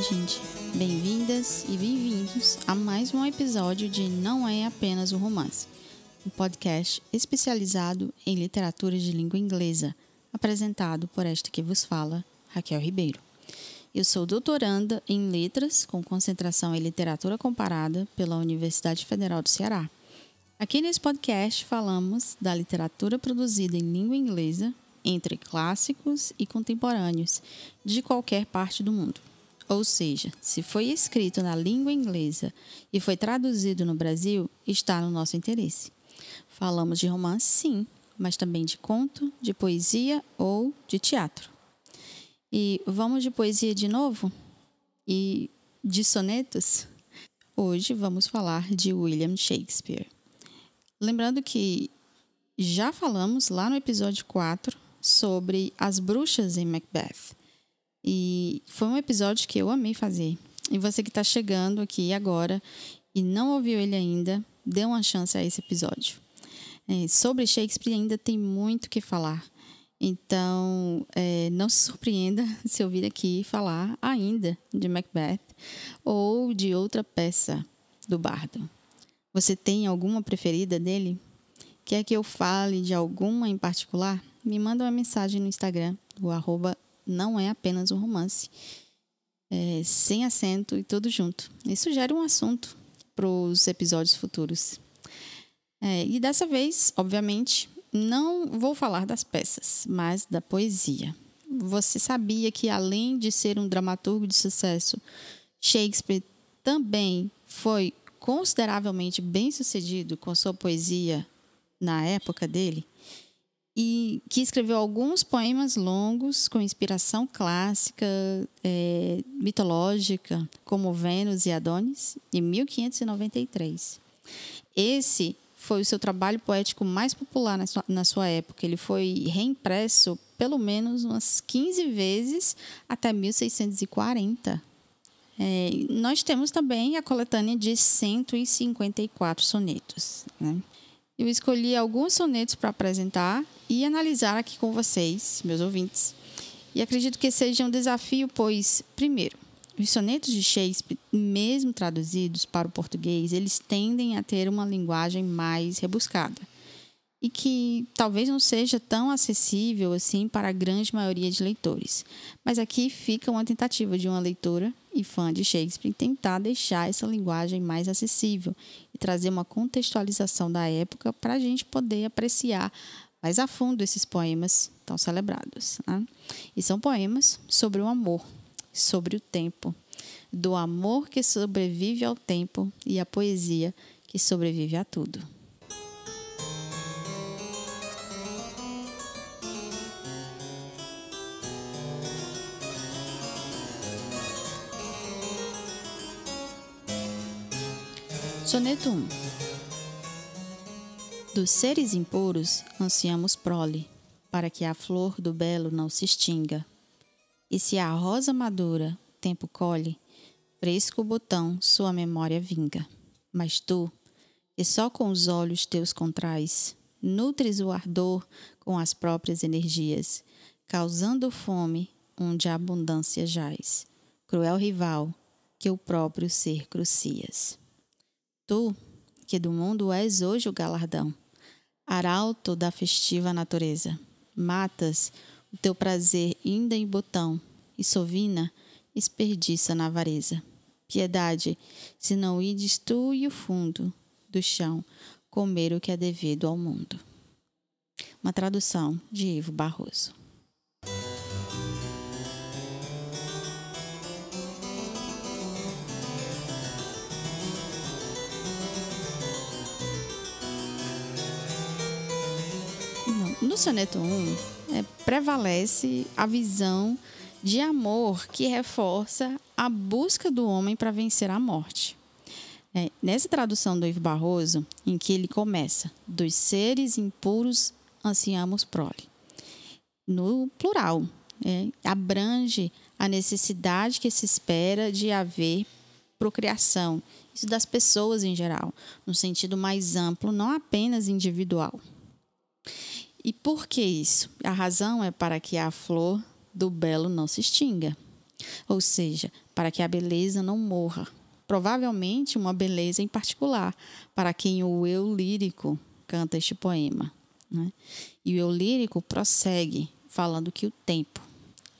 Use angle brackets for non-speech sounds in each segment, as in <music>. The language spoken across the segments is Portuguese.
gente. Bem-vindas e bem-vindos a mais um episódio de Não é apenas um romance, um podcast especializado em literatura de língua inglesa, apresentado por esta que vos fala, Raquel Ribeiro. Eu sou doutoranda em letras com concentração em literatura comparada pela Universidade Federal do Ceará. Aqui nesse podcast falamos da literatura produzida em língua inglesa entre clássicos e contemporâneos de qualquer parte do mundo. Ou seja, se foi escrito na língua inglesa e foi traduzido no Brasil, está no nosso interesse. Falamos de romance, sim, mas também de conto, de poesia ou de teatro. E vamos de poesia de novo? E de sonetos? Hoje vamos falar de William Shakespeare. Lembrando que já falamos lá no episódio 4 sobre as bruxas em Macbeth. E foi um episódio que eu amei fazer. E você que está chegando aqui agora e não ouviu ele ainda, dê uma chance a esse episódio. É, sobre Shakespeare ainda tem muito que falar. Então, é, não se surpreenda <laughs> se eu vir aqui falar ainda de Macbeth ou de outra peça do bardo. Você tem alguma preferida dele? Quer que eu fale de alguma em particular? Me manda uma mensagem no Instagram, o arroba não é apenas um romance, é, sem acento e tudo junto. E sugere um assunto para os episódios futuros. É, e dessa vez, obviamente, não vou falar das peças, mas da poesia. Você sabia que, além de ser um dramaturgo de sucesso, Shakespeare também foi consideravelmente bem sucedido com sua poesia na época dele e que escreveu alguns poemas longos com inspiração clássica, é, mitológica, como Vênus e Adonis, em 1593. Esse foi o seu trabalho poético mais popular na sua, na sua época. Ele foi reimpresso pelo menos umas 15 vezes até 1640. É, nós temos também a coletânea de 154 sonetos. Né? Eu escolhi alguns sonetos para apresentar e analisar aqui com vocês, meus ouvintes. E acredito que seja um desafio, pois, primeiro, os sonetos de Shakespeare, mesmo traduzidos para o português, eles tendem a ter uma linguagem mais rebuscada e que talvez não seja tão acessível assim para a grande maioria de leitores. Mas aqui fica uma tentativa de uma leitora e fã de Shakespeare tentar deixar essa linguagem mais acessível e trazer uma contextualização da época para a gente poder apreciar mais a fundo esses poemas tão celebrados. Né? E são poemas sobre o amor, sobre o tempo, do amor que sobrevive ao tempo e a poesia que sobrevive a tudo. Soneto 1 Dos seres impuros ansiamos prole, para que a flor do belo não se extinga. E se a rosa madura tempo colhe, fresco botão sua memória vinga. Mas tu, que só com os olhos teus contrais, nutres o ardor com as próprias energias, causando fome onde a abundância jaz. Cruel rival, que o próprio ser crucias. Tu, que do mundo és hoje o galardão, arauto da festiva natureza, matas o teu prazer ainda em botão, e sovina esperdiça na avareza. Piedade, se não ides tu e o fundo do chão, comer o que é devido ao mundo. Uma tradução de Ivo Barroso. No soneto 1, é, prevalece a visão de amor que reforça a busca do homem para vencer a morte. É, nessa tradução do Ivo Barroso, em que ele começa, dos seres impuros ansiamos prole. No plural, é, abrange a necessidade que se espera de haver procriação, isso das pessoas em geral, no sentido mais amplo, não apenas individual. E por que isso? A razão é para que a flor do belo não se extinga. Ou seja, para que a beleza não morra. Provavelmente uma beleza em particular, para quem o eu lírico canta este poema. Né? E o eu lírico prossegue falando que o tempo,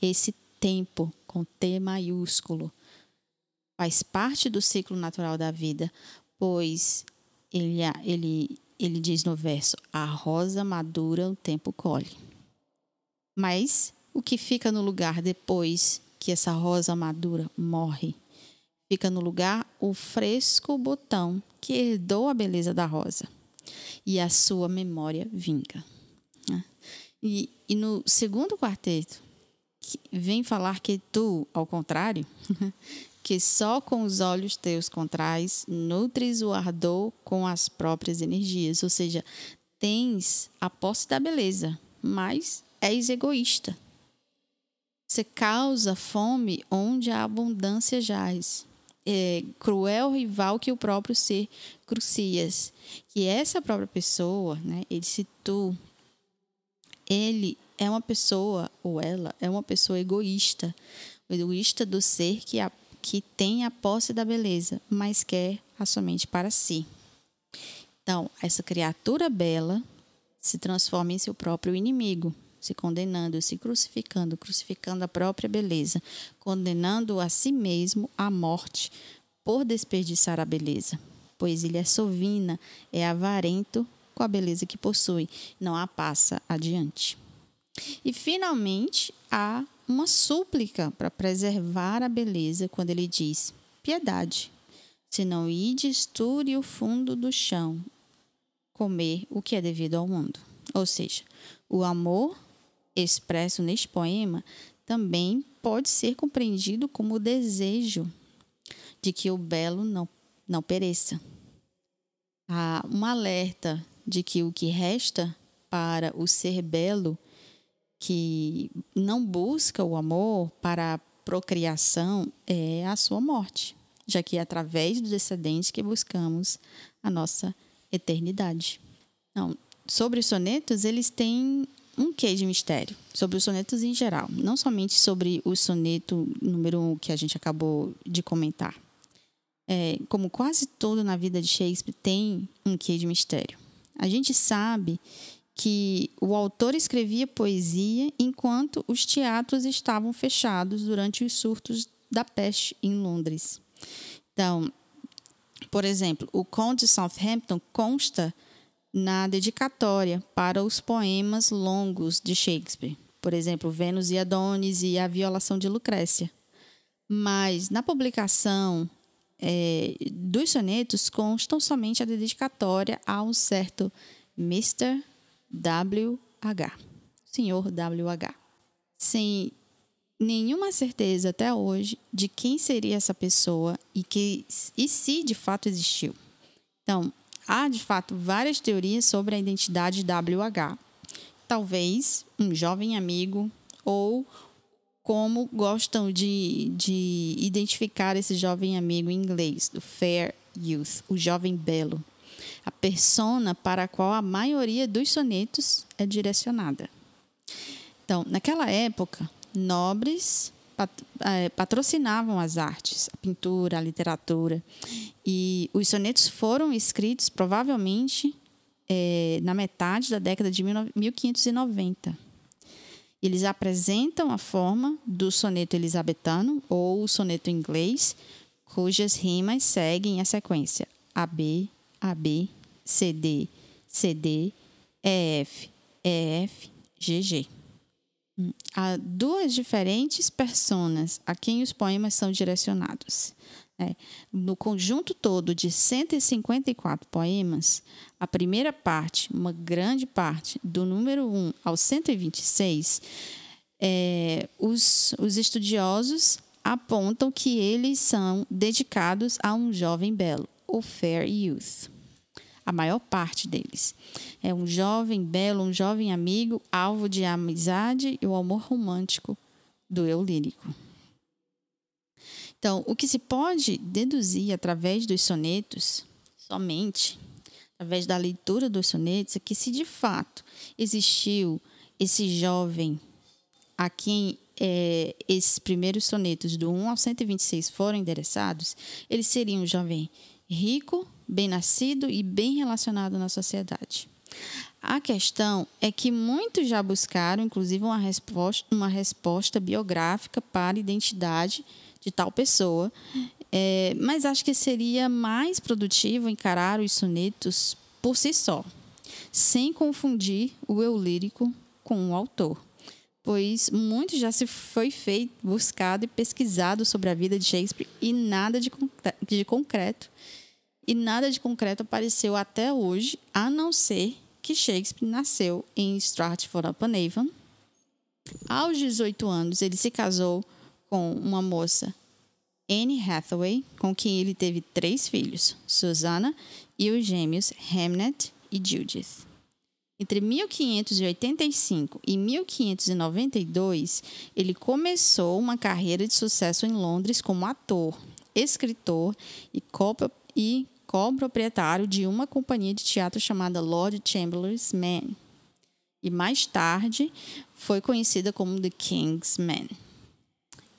esse tempo com T maiúsculo, faz parte do ciclo natural da vida, pois ele, ele, ele diz no verso: a rosa madura o tempo colhe. Mas o que fica no lugar depois que essa rosa madura morre? Fica no lugar o fresco botão que herdou a beleza da rosa e a sua memória vinga. Né? E, e no segundo quarteto, vem falar que tu, ao contrário, <laughs> que só com os olhos teus contrais nutres o ardor com as próprias energias, ou seja, tens a posse da beleza, mas és egoísta. Você causa fome onde a abundância jaz. É, cruel rival que o próprio ser crucias. Que essa própria pessoa, né, ele se tu, ele é uma pessoa, ou ela, é uma pessoa egoísta. O egoísta do ser que, a, que tem a posse da beleza, mas quer a somente para si. Então, essa criatura bela se transforma em seu próprio inimigo se condenando, se crucificando, crucificando a própria beleza, condenando a si mesmo à morte por desperdiçar a beleza, pois ele é sovina, é avarento com a beleza que possui, não a passa adiante. E finalmente há uma súplica para preservar a beleza quando ele diz: piedade, se não ides o fundo do chão comer o que é devido ao mundo. Ou seja, o amor expresso neste poema também pode ser compreendido como o desejo de que o belo não, não pereça. Há um alerta de que o que resta para o ser belo que não busca o amor para a procriação é a sua morte, já que é através dos descendentes que buscamos a nossa eternidade. Não, sobre os sonetos, eles têm um quê de mistério sobre os sonetos em geral, não somente sobre o soneto número um que a gente acabou de comentar. É, como quase tudo na vida de Shakespeare tem um quê de mistério. A gente sabe que o autor escrevia poesia enquanto os teatros estavam fechados durante os surtos da peste em Londres. Então, por exemplo, o Conde de Southampton consta na dedicatória para os poemas longos de Shakespeare, por exemplo, Vênus e Adonis e A Violação de Lucrécia. Mas na publicação é, dos sonetos constam somente a dedicatória a um certo Mr. W.H., Senhor W.H., sem nenhuma certeza até hoje de quem seria essa pessoa e, que, e se de fato existiu. Então, Há, de fato, várias teorias sobre a identidade WH. Talvez um jovem amigo ou como gostam de, de identificar esse jovem amigo em inglês, do fair youth, o jovem belo, a persona para a qual a maioria dos sonetos é direcionada. Então, naquela época, nobres é, patrocinavam as artes, a pintura, a literatura. E os sonetos foram escritos provavelmente é, na metade da década de 1590. Eles apresentam a forma do soneto elisabetano ou soneto inglês, cujas rimas seguem a sequência AB, AB, CD, CD, EF, EF, GG. Há duas diferentes personas a quem os poemas são direcionados. É, no conjunto todo de 154 poemas, a primeira parte, uma grande parte, do número 1 ao 126, é, os, os estudiosos apontam que eles são dedicados a um jovem belo, o Fair Youth a maior parte deles. É um jovem belo, um jovem amigo, alvo de amizade e o amor romântico do eu lírico. Então, o que se pode deduzir através dos sonetos, somente através da leitura dos sonetos, é que se de fato existiu esse jovem a quem é, esses primeiros sonetos do 1 ao 126 foram endereçados, ele seria um jovem rico, bem-nascido e bem relacionado na sociedade. A questão é que muitos já buscaram, inclusive, uma resposta, uma resposta biográfica para a identidade de tal pessoa, é, mas acho que seria mais produtivo encarar os sonetos por si só, sem confundir o eu lírico com o autor pois muito já se foi feito, buscado e pesquisado sobre a vida de Shakespeare e nada de, de concreto. E nada de concreto apareceu até hoje, a não ser que Shakespeare nasceu em Stratford-upon-Avon. Aos 18 anos, ele se casou com uma moça, Anne Hathaway, com quem ele teve três filhos, Susanna e os gêmeos Hamnet e Judith. Entre 1585 e 1592, ele começou uma carreira de sucesso em Londres como ator, escritor e co-proprietário de uma companhia de teatro chamada Lord Chamberlain's Man. E mais tarde foi conhecida como The King's Man.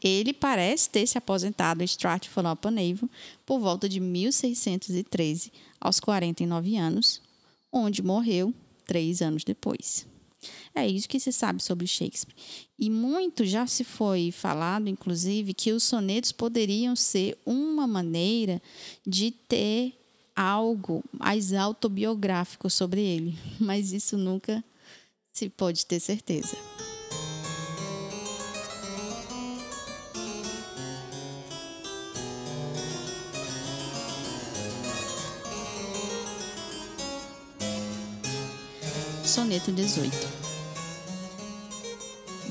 Ele parece ter se aposentado em Stratford-upon-Avon por volta de 1613, aos 49 anos, onde morreu três anos depois. É isso que se sabe sobre Shakespeare. E muito já se foi falado, inclusive, que os sonetos poderiam ser uma maneira de ter algo mais autobiográfico sobre ele, <laughs> mas isso nunca se pode ter certeza. Soneto 18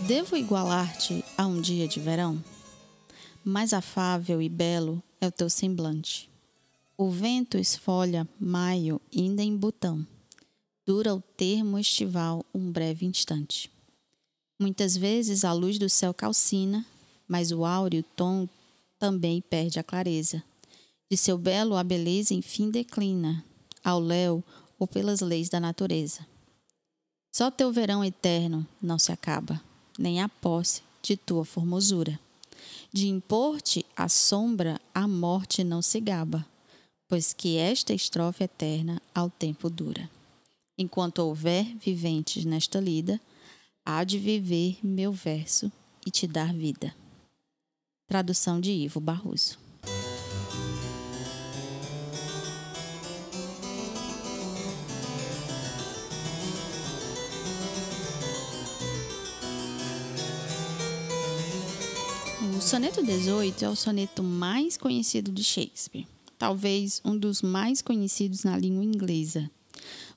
Devo igualar-te a um dia de verão? Mais afável e belo é o teu semblante. O vento esfolha maio ainda em botão. Dura o termo estival um breve instante. Muitas vezes a luz do céu calcina, mas o áureo tom também perde a clareza. De seu belo a beleza enfim declina, ao léu ou pelas leis da natureza. Só teu verão eterno não se acaba, nem a posse de tua formosura. De impor-te a sombra, a morte não se gaba, pois que esta estrofe eterna ao tempo dura. Enquanto houver viventes nesta lida, há de viver meu verso e te dar vida. Tradução de Ivo Barroso. O soneto 18 é o soneto mais conhecido de Shakespeare, talvez um dos mais conhecidos na língua inglesa.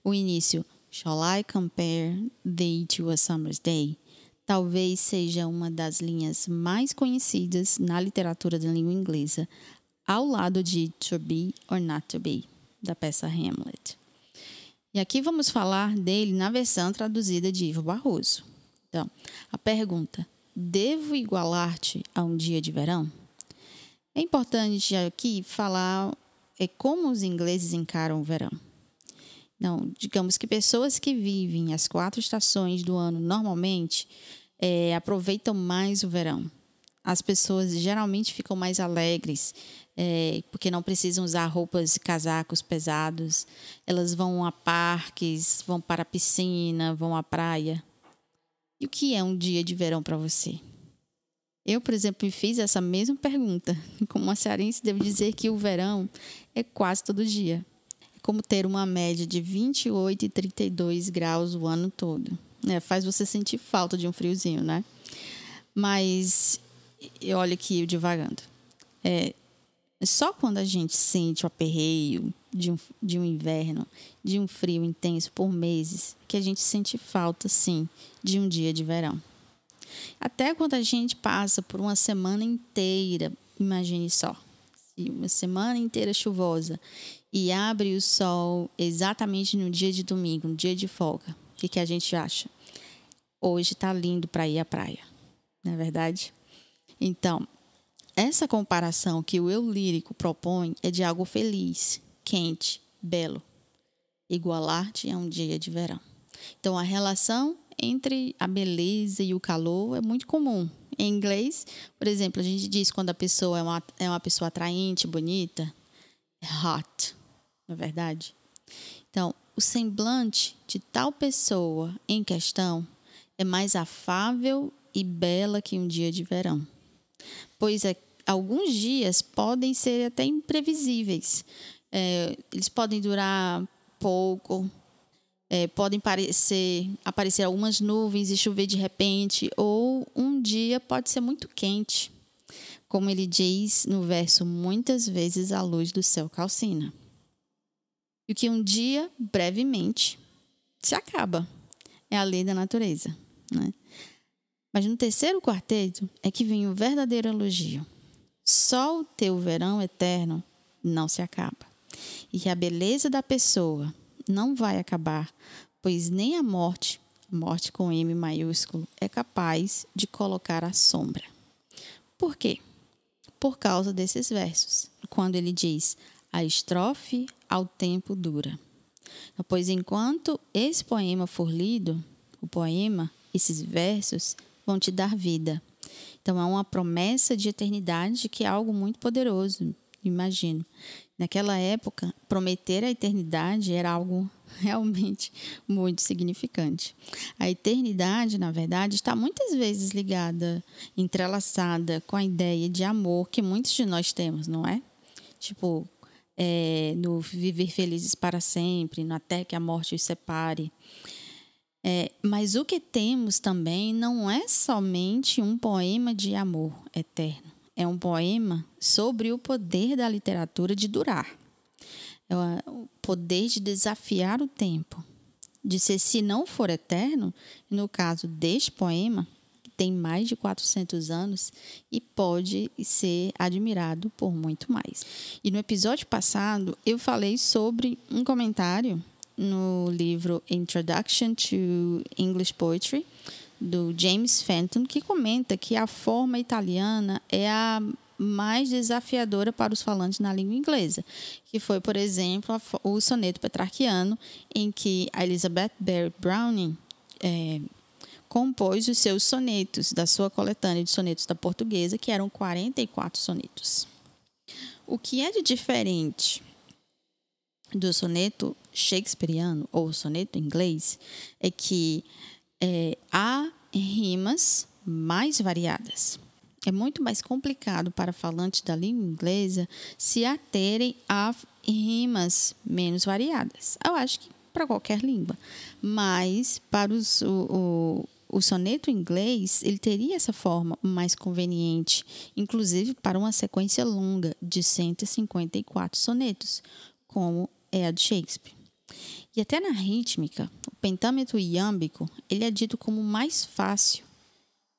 O início, Shall I compare thee to a summer's day? Talvez seja uma das linhas mais conhecidas na literatura da língua inglesa, ao lado de To Be or Not to Be, da peça Hamlet. E aqui vamos falar dele na versão traduzida de Ivo Barroso. Então, a pergunta: devo igualar-te a um dia de verão? É importante aqui falar é como os ingleses encaram o verão. Não, digamos que pessoas que vivem as quatro estações do ano normalmente é, aproveitam mais o verão. As pessoas geralmente ficam mais alegres é, porque não precisam usar roupas e casacos pesados. Elas vão a parques, vão para a piscina, vão à praia. E o que é um dia de verão para você? Eu, por exemplo, me fiz essa mesma pergunta. <laughs> Como uma cearense, devo dizer que o verão é quase todo dia. É como ter uma média de 28 e 32 graus o ano todo. É, faz você sentir falta de um friozinho, né? Mas olha aqui eu divagando. É, só quando a gente sente o aperreio de um, de um inverno, de um frio intenso por meses, que a gente sente falta, sim, de um dia de verão. Até quando a gente passa por uma semana inteira, imagine só, uma semana inteira chuvosa e abre o sol exatamente no dia de domingo, no dia de folga, o que, que a gente acha? Hoje está lindo para ir à praia, não é verdade? Então, essa comparação que o eu lírico propõe é de algo feliz, quente, belo. Igualar-te a um dia de verão. Então, a relação entre a beleza e o calor é muito comum Em inglês, por exemplo, a gente diz quando a pessoa é uma, é uma pessoa atraente, bonita, é hot, não é verdade? Então, o semblante de tal pessoa em questão é mais afável e bela que um dia de verão, pois é, alguns dias podem ser até imprevisíveis. É, eles podem durar pouco, é, podem parecer, aparecer algumas nuvens e chover de repente, ou um dia pode ser muito quente, como ele diz no verso: muitas vezes a luz do céu calcina. E o que um dia, brevemente, se acaba. É a lei da natureza. Né? Mas no terceiro quarteto é que vem o verdadeiro elogio. Só o teu verão eterno não se acaba. E a beleza da pessoa não vai acabar, pois nem a morte, morte com M maiúsculo, é capaz de colocar a sombra. Por quê? Por causa desses versos, quando ele diz: a estrofe ao tempo dura. Pois enquanto esse poema for lido, o poema, esses versos vão te dar vida. Então é uma promessa de eternidade que é algo muito poderoso, imagino. Naquela época, prometer a eternidade era algo <laughs> realmente muito significante. A eternidade, na verdade, está muitas vezes ligada, entrelaçada com a ideia de amor que muitos de nós temos, não é? Tipo, é, no viver felizes para sempre, no até que a morte os separe. É, mas o que temos também não é somente um poema de amor eterno é um poema sobre o poder da literatura de durar. É o poder de desafiar o tempo. De ser, se não for eterno, no caso deste poema, que tem mais de 400 anos e pode ser admirado por muito mais. E no episódio passado, eu falei sobre um comentário no livro Introduction to English Poetry, do James Fenton, que comenta que a forma italiana é a mais desafiadora para os falantes na língua inglesa, que foi, por exemplo, o soneto petrarquiano, em que a Elizabeth Barrett Browning é, compôs os seus sonetos da sua coletânea de sonetos da portuguesa, que eram 44 sonetos. O que é de diferente do soneto shakespeariano ou soneto inglês é que é, há rimas mais variadas. É muito mais complicado para falantes da língua inglesa se aterem a rimas menos variadas. Eu acho que para qualquer língua. Mas para os, o, o, o soneto inglês, ele teria essa forma mais conveniente, inclusive para uma sequência longa de 154 sonetos, como é a de Shakespeare. E até na rítmica, o pentâmetro iâmbico ele é dito como mais fácil,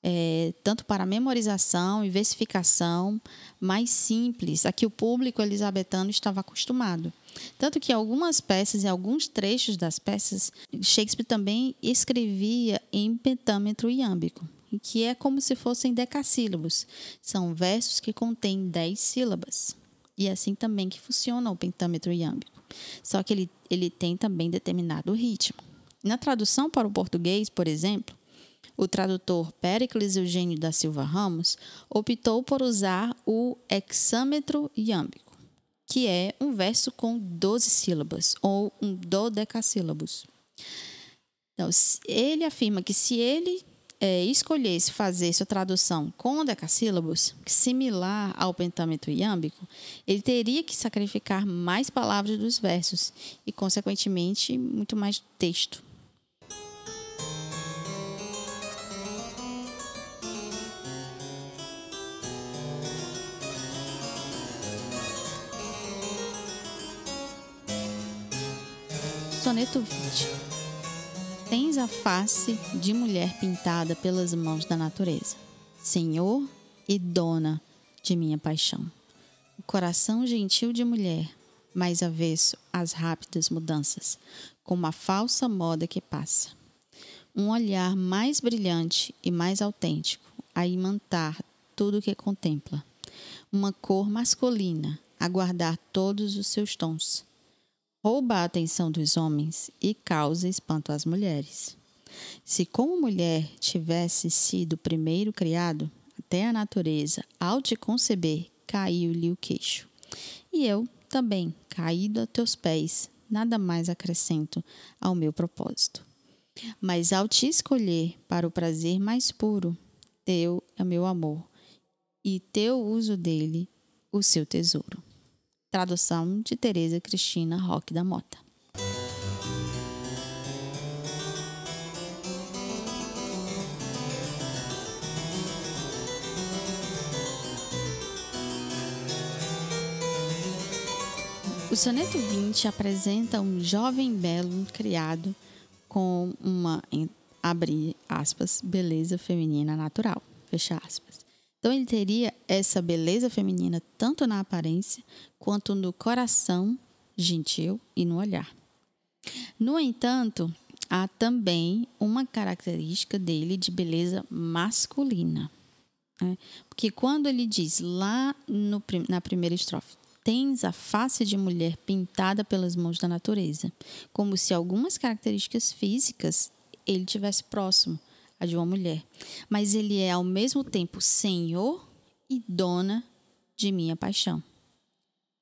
é, tanto para memorização e versificação, mais simples, a que o público elisabetano estava acostumado. Tanto que algumas peças e alguns trechos das peças, Shakespeare também escrevia em pentâmetro iâmbico, que é como se fossem decassílabos. São versos que contêm dez sílabas. E é assim também que funciona o pentâmetro iâmbico. Só que ele, ele tem também determinado ritmo. Na tradução para o português, por exemplo, o tradutor Pericles Eugênio da Silva Ramos optou por usar o hexâmetro iâmbico, que é um verso com 12 sílabas, ou um dodecassílabos. Então, ele afirma que se ele é, escolhesse fazer sua tradução com decassílabos, similar ao pentâmetro iâmbico, ele teria que sacrificar mais palavras dos versos e, consequentemente, muito mais texto. Soneto 20 tens a face de mulher pintada pelas mãos da natureza, Senhor e dona de minha paixão. O coração gentil de mulher, mais avesso às rápidas mudanças, com uma falsa moda que passa. Um olhar mais brilhante e mais autêntico a imantar tudo o que contempla. Uma cor masculina a guardar todos os seus tons rouba a atenção dos homens e causa espanto às mulheres. Se como mulher tivesse sido primeiro criado, até a natureza, ao te conceber, caiu-lhe o queixo. E eu também, caído a teus pés, nada mais acrescento ao meu propósito. Mas ao te escolher para o prazer mais puro, teu é meu amor, e teu uso dele, o seu tesouro. Tradução de Tereza Cristina Roque da Mota. O soneto 20 apresenta um jovem belo criado com uma, abre aspas, beleza feminina natural, fecha aspas. Então ele teria essa beleza feminina tanto na aparência quanto no coração gentil e no olhar. No entanto, há também uma característica dele de beleza masculina. Né? Porque quando ele diz lá no, na primeira estrofe, tens a face de mulher pintada pelas mãos da natureza, como se algumas características físicas ele tivesse próximo a de uma mulher, mas ele é ao mesmo tempo senhor e dona de minha paixão.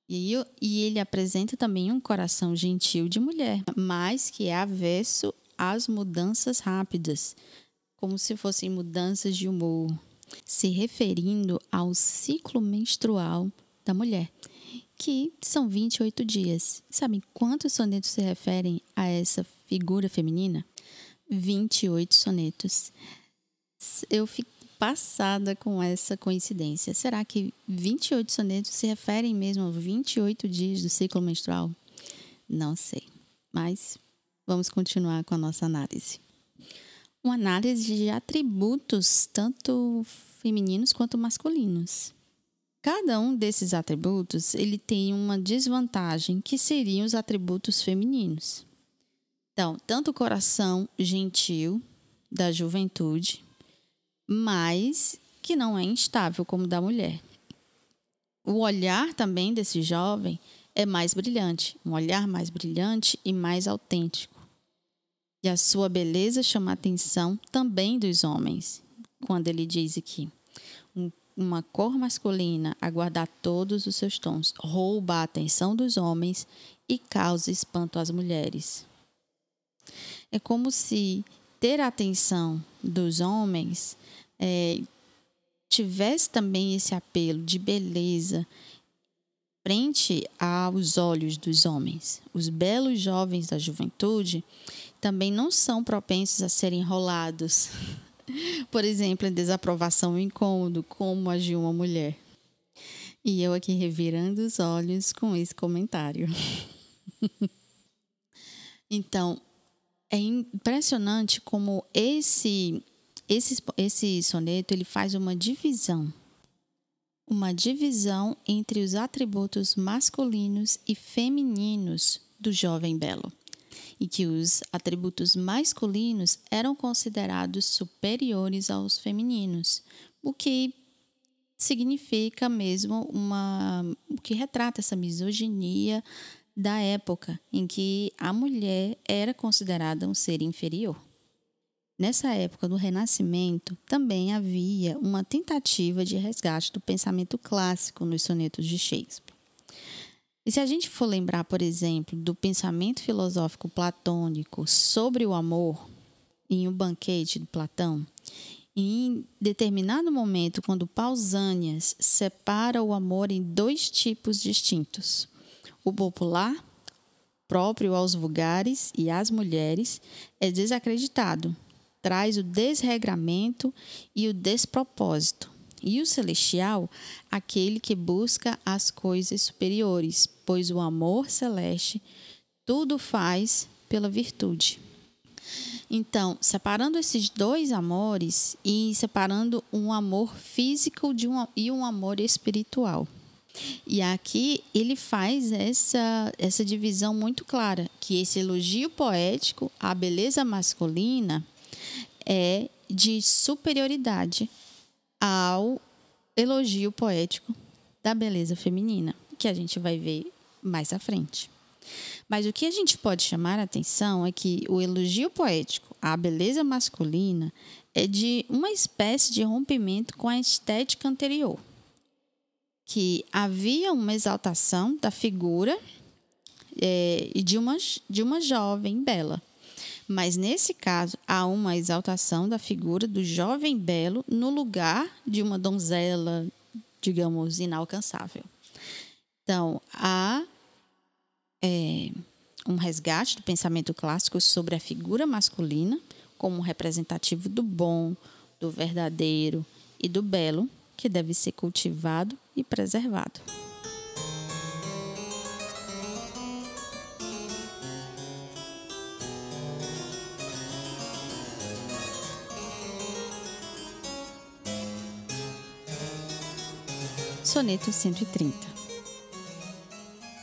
E, eu, e ele apresenta também um coração gentil de mulher, mas que é avesso às mudanças rápidas, como se fossem mudanças de humor, se referindo ao ciclo menstrual da mulher que são 28 dias. Sabem quantos sonetos se referem a essa figura feminina? 28 sonetos. Eu fico passada com essa coincidência. Será que 28 sonetos se referem mesmo a 28 dias do ciclo menstrual? Não sei, mas vamos continuar com a nossa análise. Uma análise de atributos, tanto femininos quanto masculinos. Cada um desses atributos ele tem uma desvantagem que seriam os atributos femininos. Então, tanto o coração gentil da juventude, mas que não é instável como o da mulher. O olhar também desse jovem é mais brilhante, um olhar mais brilhante e mais autêntico. E a sua beleza chama a atenção também dos homens, quando ele diz aqui: uma cor masculina a guardar todos os seus tons, rouba a atenção dos homens e causa espanto às mulheres. É como se ter a atenção dos homens é, tivesse também esse apelo de beleza frente aos olhos dos homens. Os belos jovens da juventude também não são propensos a serem enrolados <laughs> Por exemplo, em desaprovação e incômodo, como agiu uma mulher. E eu aqui revirando os olhos com esse comentário. <laughs> então, é impressionante como esse, esse, esse soneto ele faz uma divisão. Uma divisão entre os atributos masculinos e femininos do jovem belo e que os atributos masculinos eram considerados superiores aos femininos, o que significa mesmo uma o que retrata essa misoginia da época em que a mulher era considerada um ser inferior. Nessa época do Renascimento, também havia uma tentativa de resgate do pensamento clássico nos sonetos de Shakespeare. E se a gente for lembrar, por exemplo, do pensamento filosófico platônico sobre o amor em O Banquete de Platão, em determinado momento, quando Pausanias separa o amor em dois tipos distintos: o popular, próprio aos vulgares e às mulheres, é desacreditado, traz o desregramento e o despropósito e o celestial, aquele que busca as coisas superiores, pois o amor celeste tudo faz pela virtude. Então, separando esses dois amores e separando um amor físico de um, e um amor espiritual. E aqui ele faz essa, essa divisão muito clara, que esse elogio poético à beleza masculina é de superioridade ao elogio poético da beleza feminina, que a gente vai ver mais à frente. Mas o que a gente pode chamar a atenção é que o elogio poético à beleza masculina é de uma espécie de rompimento com a estética anterior, que havia uma exaltação da figura é, de, uma, de uma jovem bela. Mas nesse caso, há uma exaltação da figura do jovem belo no lugar de uma donzela, digamos, inalcançável. Então, há é, um resgate do pensamento clássico sobre a figura masculina como representativo do bom, do verdadeiro e do belo, que deve ser cultivado e preservado. Soneto 130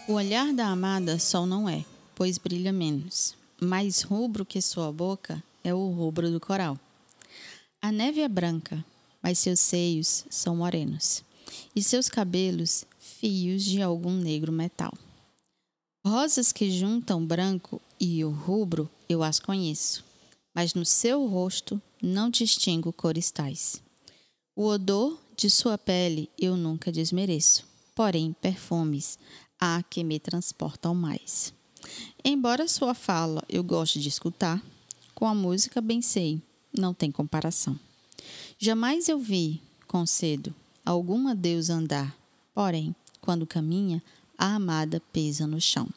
O olhar da amada sol não é, pois brilha menos. Mais rubro que sua boca é o rubro do coral. A neve é branca, mas seus seios são morenos, e seus cabelos fios de algum negro metal. Rosas que juntam branco e o rubro eu as conheço, mas no seu rosto não distingo cores tais. O odor de sua pele eu nunca desmereço, porém perfumes há que me transportam mais. Embora sua fala eu goste de escutar, com a música bem sei, não tem comparação. Jamais eu vi, concedo, alguma deusa andar, porém, quando caminha, a amada pesa no chão.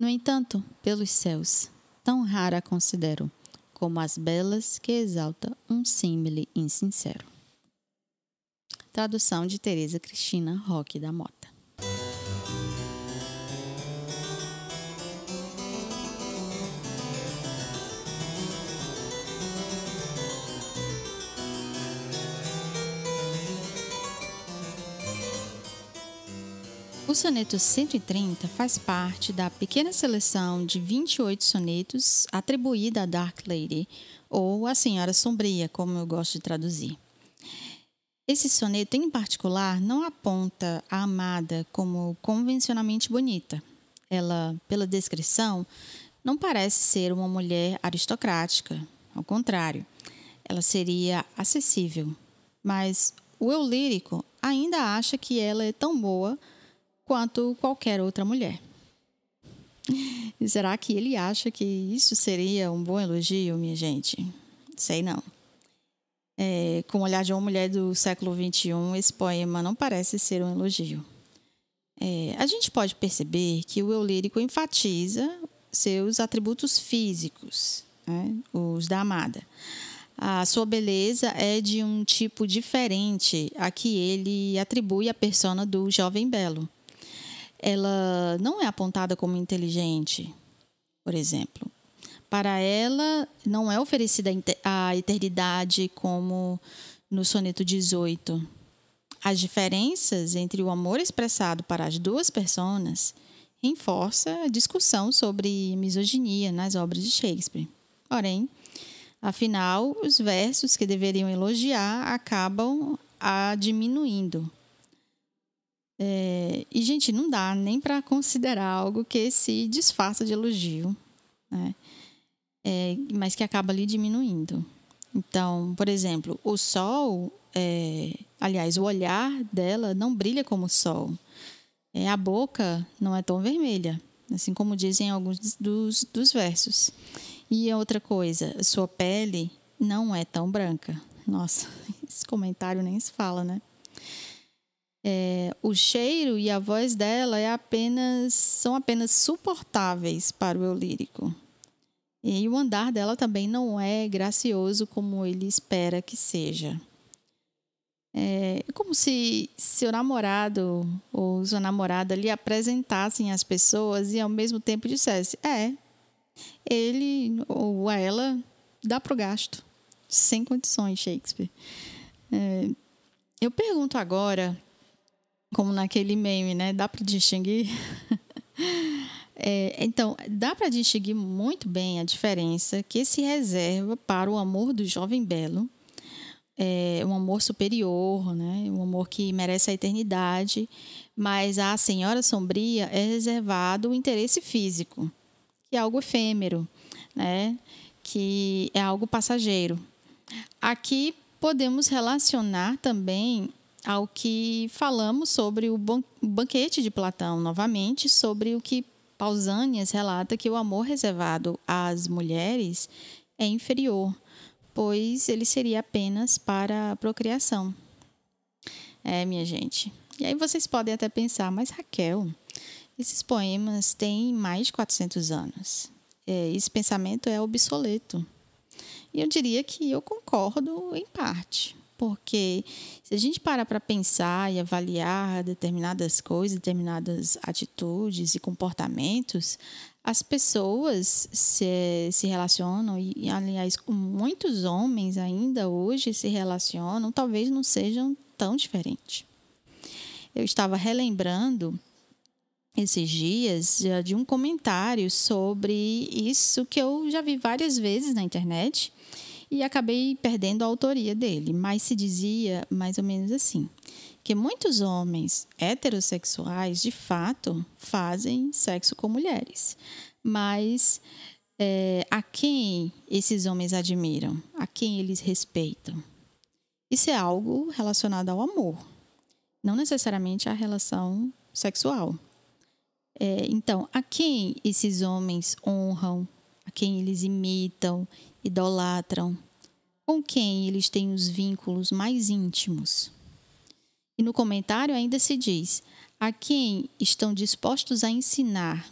No entanto, pelos céus, tão rara a considero, como as belas que exalta um símile insincero. Tradução de Teresa Cristina Roque da Mota. O soneto 130 faz parte da pequena seleção de 28 sonetos atribuída a Dark Lady, ou a Senhora Sombria, como eu gosto de traduzir. Esse soneto, em particular, não aponta a amada como convencionalmente bonita. Ela, pela descrição, não parece ser uma mulher aristocrática. Ao contrário, ela seria acessível. Mas o eu lírico ainda acha que ela é tão boa quanto qualquer outra mulher. E será que ele acha que isso seria um bom elogio, minha gente? Sei não. É, com o olhar de uma mulher do século XXI, esse poema não parece ser um elogio. É, a gente pode perceber que o eu lírico enfatiza seus atributos físicos, né, os da amada. A sua beleza é de um tipo diferente a que ele atribui à persona do jovem belo. Ela não é apontada como inteligente, por exemplo. Para ela, não é oferecida a eternidade como no soneto 18. As diferenças entre o amor expressado para as duas personas reforça a discussão sobre misoginia nas obras de Shakespeare. Porém, afinal, os versos que deveriam elogiar acabam a diminuindo. É, e, gente, não dá nem para considerar algo que se disfarça de elogio. Né? é, mas que acaba ali diminuindo. Então, por exemplo, o sol, é, aliás, o olhar dela não brilha como o sol. É, a boca não é tão vermelha, assim como dizem alguns dos, dos versos. E outra coisa, sua pele não é tão branca. Nossa, <laughs> esse comentário nem se fala, né? É, o cheiro e a voz dela é apenas são apenas suportáveis para o eu lírico. E o andar dela também não é gracioso como ele espera que seja. É como se seu namorado ou sua namorada lhe apresentassem as pessoas e ao mesmo tempo dissesse: é, ele ou ela dá para o gasto, sem condições, Shakespeare. É, eu pergunto agora, como naquele meme, né? Dá para distinguir? <laughs> É, então, dá para distinguir muito bem a diferença que se reserva para o amor do jovem belo é um amor superior, né? Um amor que merece a eternidade, mas a Senhora Sombria é reservado o interesse físico, que é algo efêmero, né? Que é algo passageiro. Aqui podemos relacionar também ao que falamos sobre o banquete de Platão, novamente, sobre o que Pausanias relata que o amor reservado às mulheres é inferior, pois ele seria apenas para a procriação. É, minha gente. E aí vocês podem até pensar, mas Raquel, esses poemas têm mais de 400 anos. É, esse pensamento é obsoleto. E eu diria que eu concordo em parte. Porque se a gente parar para pensar e avaliar determinadas coisas, determinadas atitudes e comportamentos, as pessoas se, se relacionam, e aliás, muitos homens ainda hoje se relacionam, talvez não sejam tão diferentes. Eu estava relembrando esses dias de um comentário sobre isso que eu já vi várias vezes na internet e acabei perdendo a autoria dele, mas se dizia mais ou menos assim: que muitos homens heterossexuais de fato fazem sexo com mulheres, mas é, a quem esses homens admiram, a quem eles respeitam. Isso é algo relacionado ao amor, não necessariamente à relação sexual. É, então, a quem esses homens honram, a quem eles imitam, idolatram, com quem eles têm os vínculos mais íntimos. E no comentário ainda se diz: a quem estão dispostos a ensinar,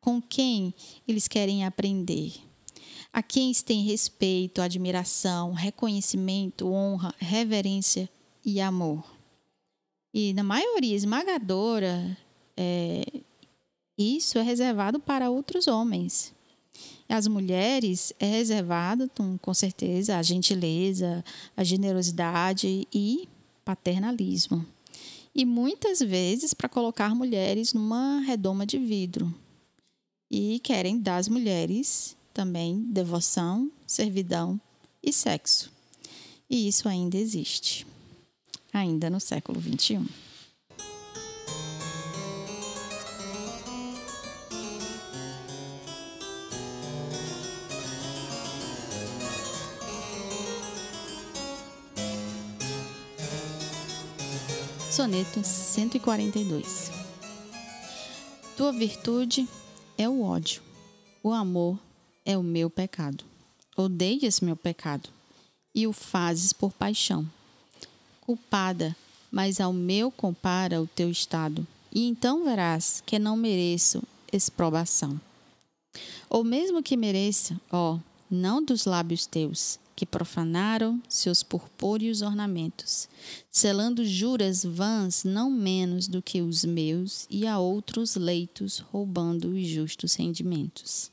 com quem eles querem aprender, a quem têm respeito, admiração, reconhecimento, honra, reverência e amor. E na maioria esmagadora, é, isso é reservado para outros homens. As mulheres é reservado, com certeza, a gentileza, a generosidade e paternalismo. E muitas vezes para colocar mulheres numa redoma de vidro. E querem das mulheres também devoção, servidão e sexo. E isso ainda existe, ainda no século XXI. Soneto 142 Tua virtude é o ódio, o amor é o meu pecado. Odeias meu pecado e o fazes por paixão. Culpada, mas ao meu compara o teu estado, e então verás que não mereço exprobação. Ou mesmo que mereça, ó, não dos lábios teus, que profanaram seus purpúreos ornamentos, selando juras vãs não menos do que os meus, e a outros leitos roubando os justos rendimentos.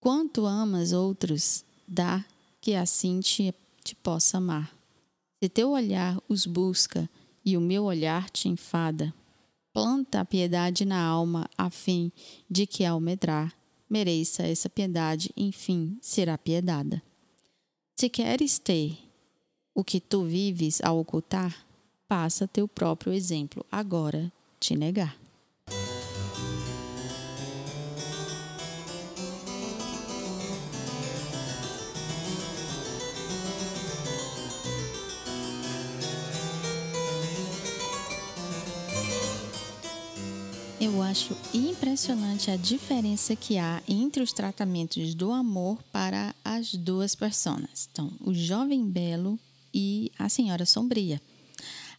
Quanto amas outros, dá que assim te, te possa amar. Se teu olhar os busca e o meu olhar te enfada, planta a piedade na alma a fim de que ao medrar mereça essa piedade, enfim, será piedada. Se queres ter o que tu vives a ocultar, passa teu próprio exemplo agora te negar. Acho impressionante a diferença que há entre os tratamentos do amor para as duas personas. Então, o jovem belo e a senhora sombria.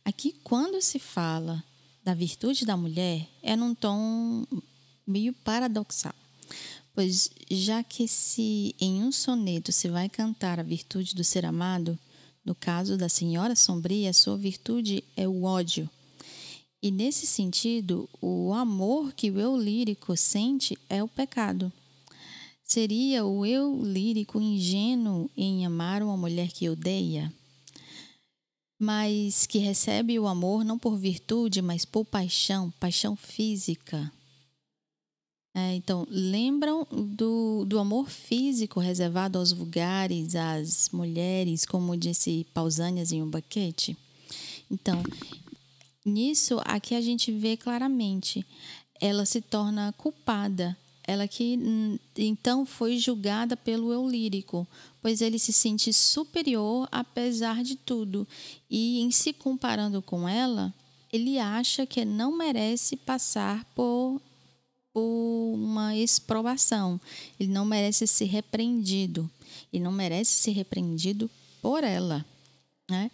Aqui, quando se fala da virtude da mulher, é num tom meio paradoxal. Pois já que se em um soneto se vai cantar a virtude do ser amado, no caso da senhora sombria, sua virtude é o ódio e nesse sentido, o amor que o eu lírico sente é o pecado. Seria o eu lírico ingênuo em amar uma mulher que odeia, mas que recebe o amor não por virtude, mas por paixão, paixão física. É, então, lembram do, do amor físico reservado aos vulgares, às mulheres, como disse Pausanias em um baquete? Então, nisso, aqui a gente vê claramente, ela se torna culpada. Ela que hum, então foi julgada pelo eu lírico, pois ele se sente superior apesar de tudo. E em se comparando com ela, ele acha que não merece passar por por uma exprovação. Ele não merece ser repreendido. Ele não merece ser repreendido por ela. Né?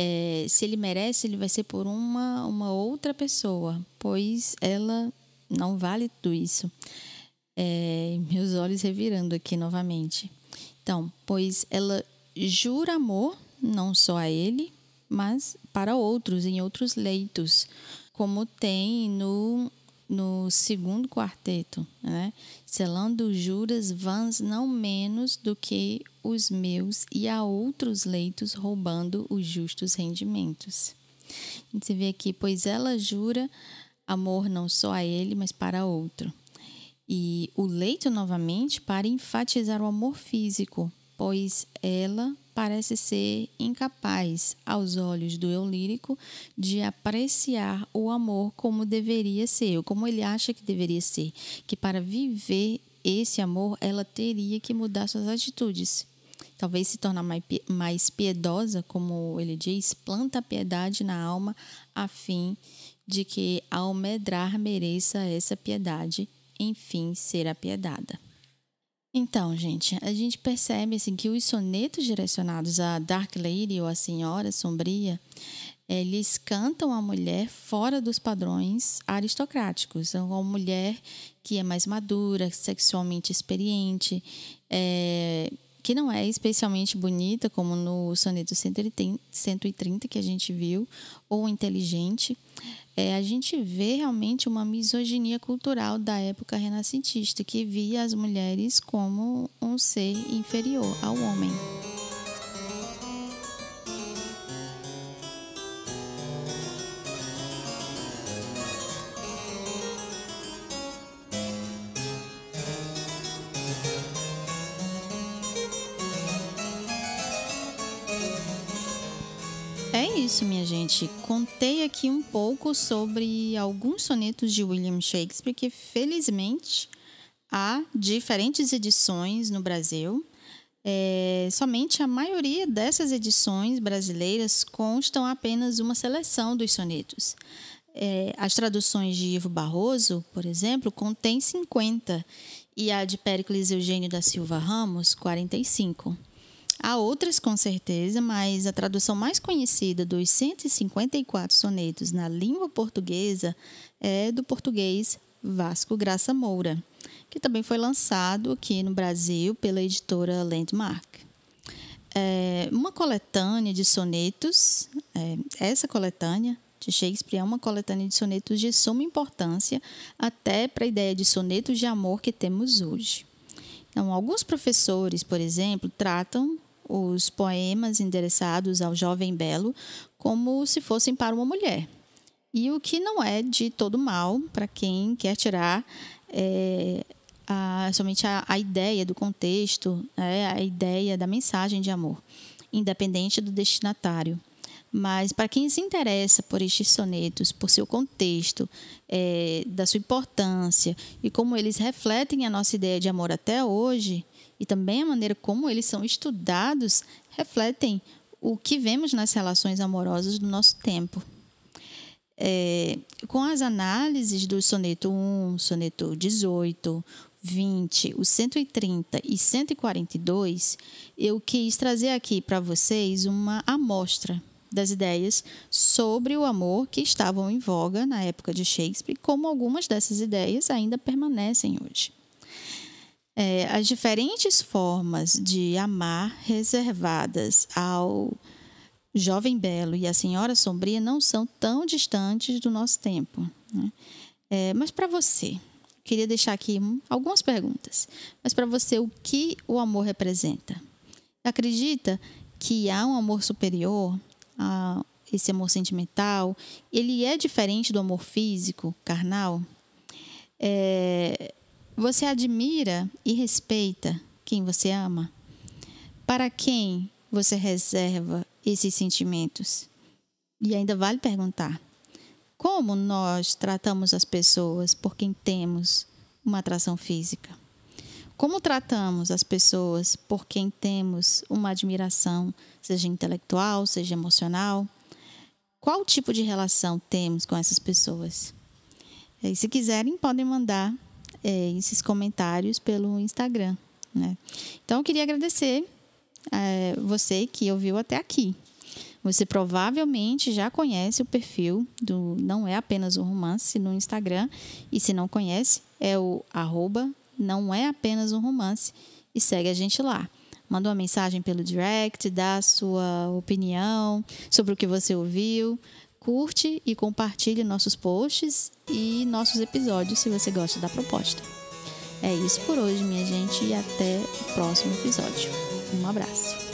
É, se ele merece, ele vai ser por uma, uma outra pessoa, pois ela não vale tudo isso. É, meus olhos revirando aqui novamente. Então, pois ela jura amor, não só a ele, mas para outros, em outros leitos, como tem no no segundo quarteto, né? selando juras vãs não menos do que os meus e a outros leitos roubando os justos rendimentos. A gente vê aqui, pois ela jura amor não só a ele, mas para outro. E o leito novamente para enfatizar o amor físico, pois ela parece ser incapaz, aos olhos do eu lírico, de apreciar o amor como deveria ser, ou como ele acha que deveria ser. Que para viver esse amor, ela teria que mudar suas atitudes. Talvez se tornar mais piedosa, como ele diz, planta piedade na alma, a fim de que, ao medrar, mereça essa piedade, enfim, ser apiedada. Então, gente, a gente percebe assim, que os sonetos direcionados a Dark Lady ou a Senhora Sombria, eles cantam a mulher fora dos padrões aristocráticos. Então, uma mulher que é mais madura, sexualmente experiente, é, que não é especialmente bonita, como no soneto 130 que a gente viu, ou inteligente é, a gente vê realmente uma misoginia cultural da época renascentista, que via as mulheres como um ser inferior ao homem. Isso, minha gente. Contei aqui um pouco sobre alguns sonetos de William Shakespeare que, felizmente, há diferentes edições no Brasil. É, somente a maioria dessas edições brasileiras constam apenas uma seleção dos sonetos. É, as traduções de Ivo Barroso, por exemplo, contém 50 e a de Péricles Eugênio da Silva Ramos, 45. Há outras com certeza, mas a tradução mais conhecida dos 154 sonetos na língua portuguesa é do português Vasco Graça Moura, que também foi lançado aqui no Brasil pela editora Landmark. É uma coletânea de sonetos, é, essa coletânea de Shakespeare é uma coletânea de sonetos de suma importância até para a ideia de sonetos de amor que temos hoje. Então, alguns professores, por exemplo, tratam os poemas endereçados ao jovem belo como se fossem para uma mulher. E o que não é de todo mal para quem quer tirar é, a, somente a, a, ideia do contexto, é, a ideia da mensagem de amor, independente do destinatário. Mas para quem se interessa por estes sonetos, por seu contexto, é, da sua importância e como eles refletem a nossa ideia de amor até hoje, e também a maneira como eles são estudados refletem o que vemos nas relações amorosas do nosso tempo. É, com as análises do soneto 1, soneto 18, 20, o 130 e 142, eu quis trazer aqui para vocês uma amostra das ideias sobre o amor que estavam em voga na época de Shakespeare, como algumas dessas ideias ainda permanecem hoje. É, as diferentes formas de amar reservadas ao jovem belo e à senhora sombria não são tão distantes do nosso tempo. Né? É, mas para você, queria deixar aqui algumas perguntas. Mas para você, o que o amor representa? Acredita que há um amor superior, a esse amor sentimental? Ele é diferente do amor físico, carnal? É, Você admira e respeita quem você ama? Para quem você reserva esses sentimentos? E ainda vale perguntar: como nós tratamos as pessoas por quem temos uma atração física? Como tratamos as pessoas por quem temos uma admiração, seja intelectual, seja emocional? Qual tipo de relação temos com essas pessoas? E se quiserem, podem mandar é, esses comentários pelo Instagram. Né? Então, eu queria agradecer é, você que ouviu até aqui. Você provavelmente já conhece o perfil do Não É Apenas um Romance no Instagram. E se não conhece, é o arroba não é apenas um romance e segue a gente lá. Manda uma mensagem pelo direct, dá a sua opinião sobre o que você ouviu, curte e compartilhe nossos posts e nossos episódios se você gosta da proposta. É isso por hoje, minha gente, e até o próximo episódio. Um abraço.